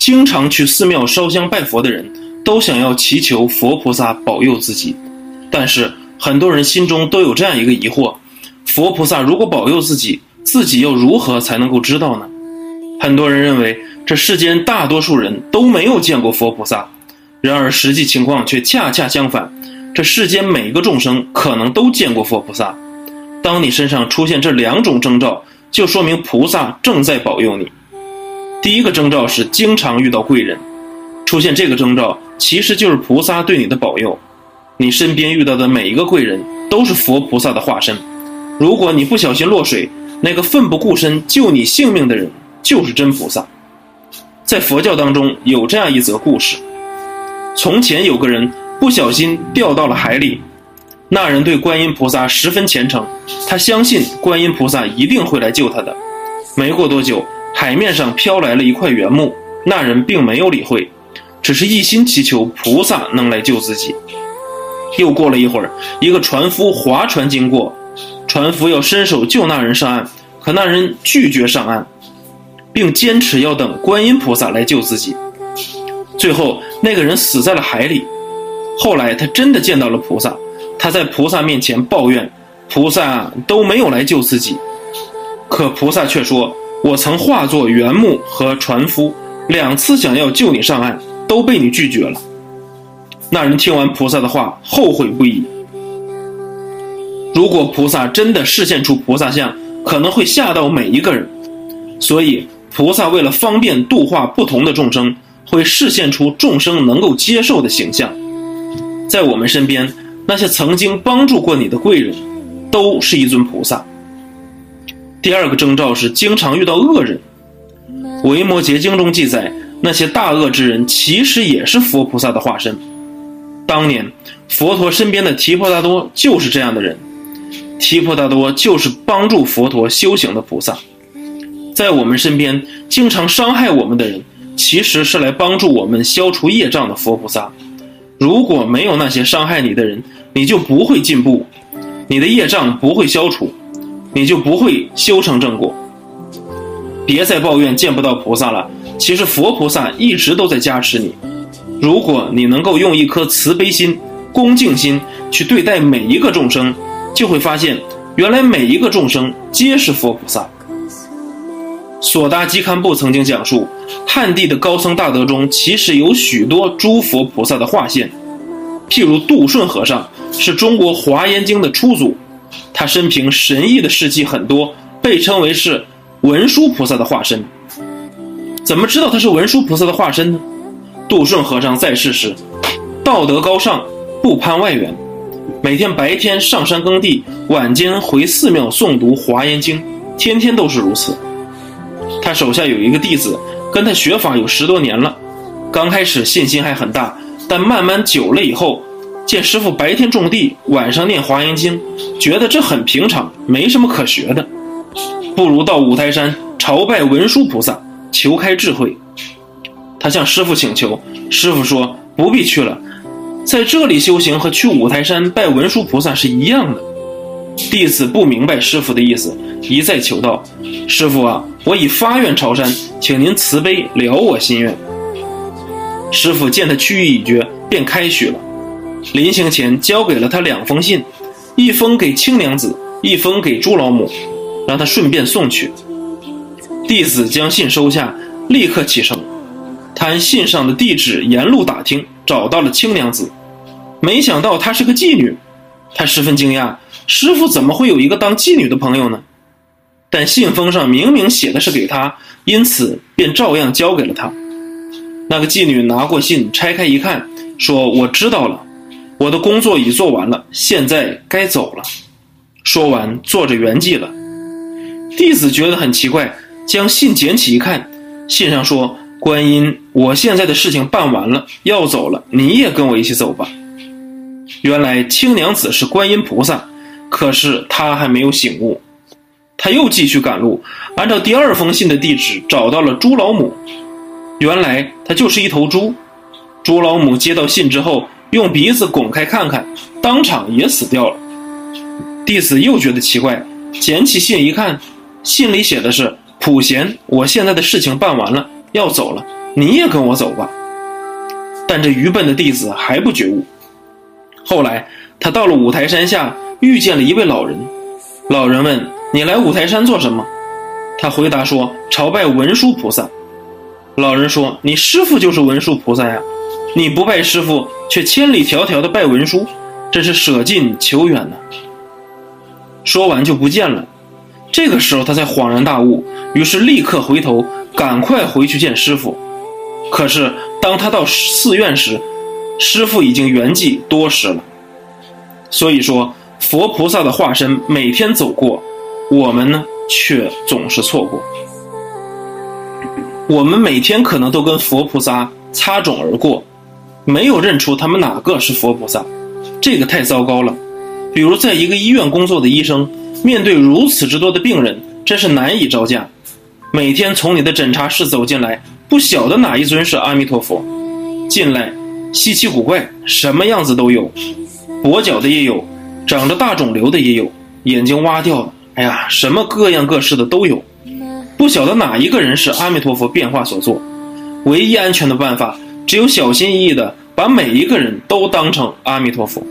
经常去寺庙烧香拜佛的人，都想要祈求佛菩萨保佑自己。但是很多人心中都有这样一个疑惑：佛菩萨如果保佑自己，自己又如何才能够知道呢？很多人认为这世间大多数人都没有见过佛菩萨，然而实际情况却恰恰相反。这世间每个众生可能都见过佛菩萨。当你身上出现这两种征兆，就说明菩萨正在保佑你。第一个征兆是经常遇到贵人，出现这个征兆其实就是菩萨对你的保佑。你身边遇到的每一个贵人都是佛菩萨的化身。如果你不小心落水，那个奋不顾身救你性命的人就是真菩萨。在佛教当中有这样一则故事：从前有个人不小心掉到了海里，那人对观音菩萨十分虔诚，他相信观音菩萨一定会来救他的。没过多久。海面上飘来了一块原木，那人并没有理会，只是一心祈求菩萨能来救自己。又过了一会儿，一个船夫划船经过，船夫要伸手救那人上岸，可那人拒绝上岸，并坚持要等观音菩萨来救自己。最后，那个人死在了海里。后来，他真的见到了菩萨，他在菩萨面前抱怨，菩萨都没有来救自己，可菩萨却说。我曾化作原木和船夫，两次想要救你上岸，都被你拒绝了。那人听完菩萨的话，后悔不已。如果菩萨真的示现出菩萨像，可能会吓到每一个人。所以，菩萨为了方便度化不同的众生，会示现出众生能够接受的形象。在我们身边，那些曾经帮助过你的贵人，都是一尊菩萨。第二个征兆是经常遇到恶人，《维摩诘经》中记载，那些大恶之人其实也是佛菩萨的化身。当年佛陀身边的提婆达多就是这样的人，提婆达多就是帮助佛陀修行的菩萨。在我们身边经常伤害我们的人，其实是来帮助我们消除业障的佛菩萨。如果没有那些伤害你的人，你就不会进步，你的业障不会消除。你就不会修成正果。别再抱怨见不到菩萨了，其实佛菩萨一直都在加持你。如果你能够用一颗慈悲心、恭敬心去对待每一个众生，就会发现，原来每一个众生皆是佛菩萨。索达基堪布曾经讲述，汉地的高僧大德中，其实有许多诸佛菩萨的化现。譬如杜顺和尚，是中国华严经的初祖。他生平神异的事迹很多，被称为是文殊菩萨的化身。怎么知道他是文殊菩萨的化身呢？杜顺和尚在世时，道德高尚，不攀外缘，每天白天上山耕地，晚间回寺庙诵读华严经，天天都是如此。他手下有一个弟子，跟他学法有十多年了，刚开始信心还很大，但慢慢久了以后。见师傅白天种地，晚上念华严经，觉得这很平常，没什么可学的，不如到五台山朝拜文殊菩萨，求开智慧。他向师傅请求，师傅说不必去了，在这里修行和去五台山拜文殊菩萨是一样的。弟子不明白师傅的意思，一再求道：“师傅啊，我已发愿朝山，请您慈悲了我心愿。”师傅见他去意已决，便开许了。临行前，交给了他两封信，一封给青娘子，一封给朱老母，让他顺便送去。弟子将信收下，立刻启程。他按信上的地址沿路打听，找到了青娘子，没想到她是个妓女，他十分惊讶，师傅怎么会有一个当妓女的朋友呢？但信封上明明写的是给他，因此便照样交给了他。那个妓女拿过信，拆开一看，说：“我知道了。”我的工作已做完了，现在该走了。说完，坐着圆寂了。弟子觉得很奇怪，将信捡起一看，信上说：“观音，我现在的事情办完了，要走了，你也跟我一起走吧。”原来青娘子是观音菩萨，可是他还没有醒悟。他又继续赶路，按照第二封信的地址找到了朱老母。原来他就是一头猪。朱老母接到信之后。用鼻子拱开看看，当场也死掉了。弟子又觉得奇怪，捡起信一看，信里写的是：“普贤，我现在的事情办完了，要走了，你也跟我走吧。”但这愚笨的弟子还不觉悟。后来，他到了五台山下，遇见了一位老人。老人问：“你来五台山做什么？”他回答说：“朝拜文殊菩萨。”老人说：“你师傅就是文殊菩萨呀，你不拜师傅，却千里迢迢的拜文殊，真是舍近求远呐。”说完就不见了。这个时候他才恍然大悟，于是立刻回头，赶快回去见师傅。可是当他到寺院时，师傅已经圆寂多时了。所以说，佛菩萨的化身每天走过，我们呢却总是错过。我们每天可能都跟佛菩萨擦踵而过，没有认出他们哪个是佛菩萨，这个太糟糕了。比如，在一个医院工作的医生，面对如此之多的病人，真是难以招架。每天从你的诊查室走进来，不晓得哪一尊是阿弥陀佛。进来，稀奇古怪，什么样子都有，跛脚的也有，长着大肿瘤的也有，眼睛挖掉的，哎呀，什么各样各式的都有。不晓得哪一个人是阿弥陀佛变化所做。唯一安全的办法，只有小心翼翼的把每一个人都当成阿弥陀佛。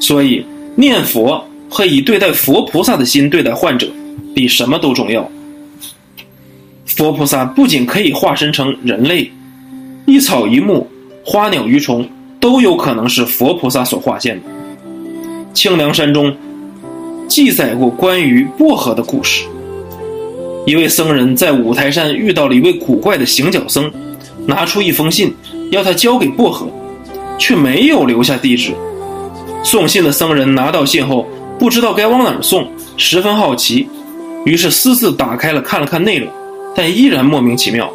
所以。念佛和以对待佛菩萨的心对待患者，比什么都重要。佛菩萨不仅可以化身成人类，一草一木、花鸟鱼虫都有可能是佛菩萨所化现的。清凉山中记载过关于薄荷的故事。一位僧人在五台山遇到了一位古怪的行脚僧，拿出一封信要他交给薄荷，却没有留下地址。送信的僧人拿到信后，不知道该往哪儿送，十分好奇，于是私自打开了看了看内容，但依然莫名其妙。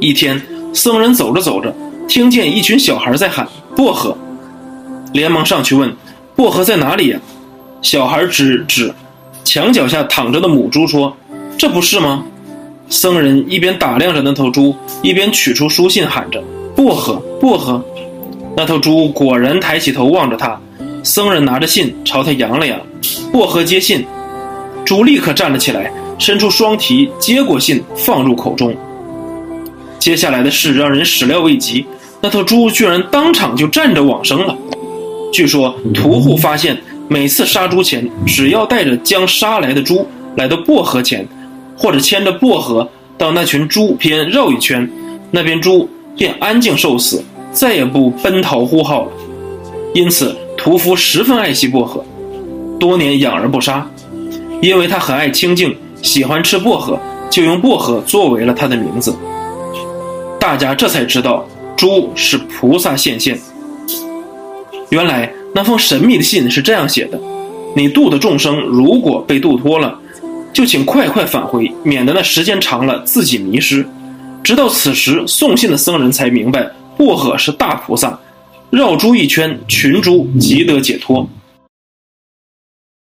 一天，僧人走着走着，听见一群小孩在喊“薄荷”，连忙上去问：“薄荷在哪里呀？”小孩指指墙脚下躺着的母猪说：“这不是吗？”僧人一边打量着那头猪，一边取出书信，喊着：“薄荷，薄荷。”那头猪果然抬起头望着他，僧人拿着信朝他扬了扬，薄荷接信，猪立刻站了起来，伸出双蹄接过信放入口中。接下来的事让人始料未及，那头猪居然当场就站着往生了。据说屠户发现，每次杀猪前，只要带着将杀来的猪来到薄荷前，或者牵着薄荷到那群猪边绕一圈，那边猪便安静受死。再也不奔逃呼号了，因此屠夫十分爱惜薄荷，多年养而不杀，因为他很爱清净，喜欢吃薄荷，就用薄荷作为了他的名字。大家这才知道，猪是菩萨现现。原来那封神秘的信是这样写的：你度的众生如果被度脱了，就请快快返回，免得那时间长了自己迷失。直到此时，送信的僧人才明白。薄荷是大菩萨，绕珠一圈，群珠即得解脱。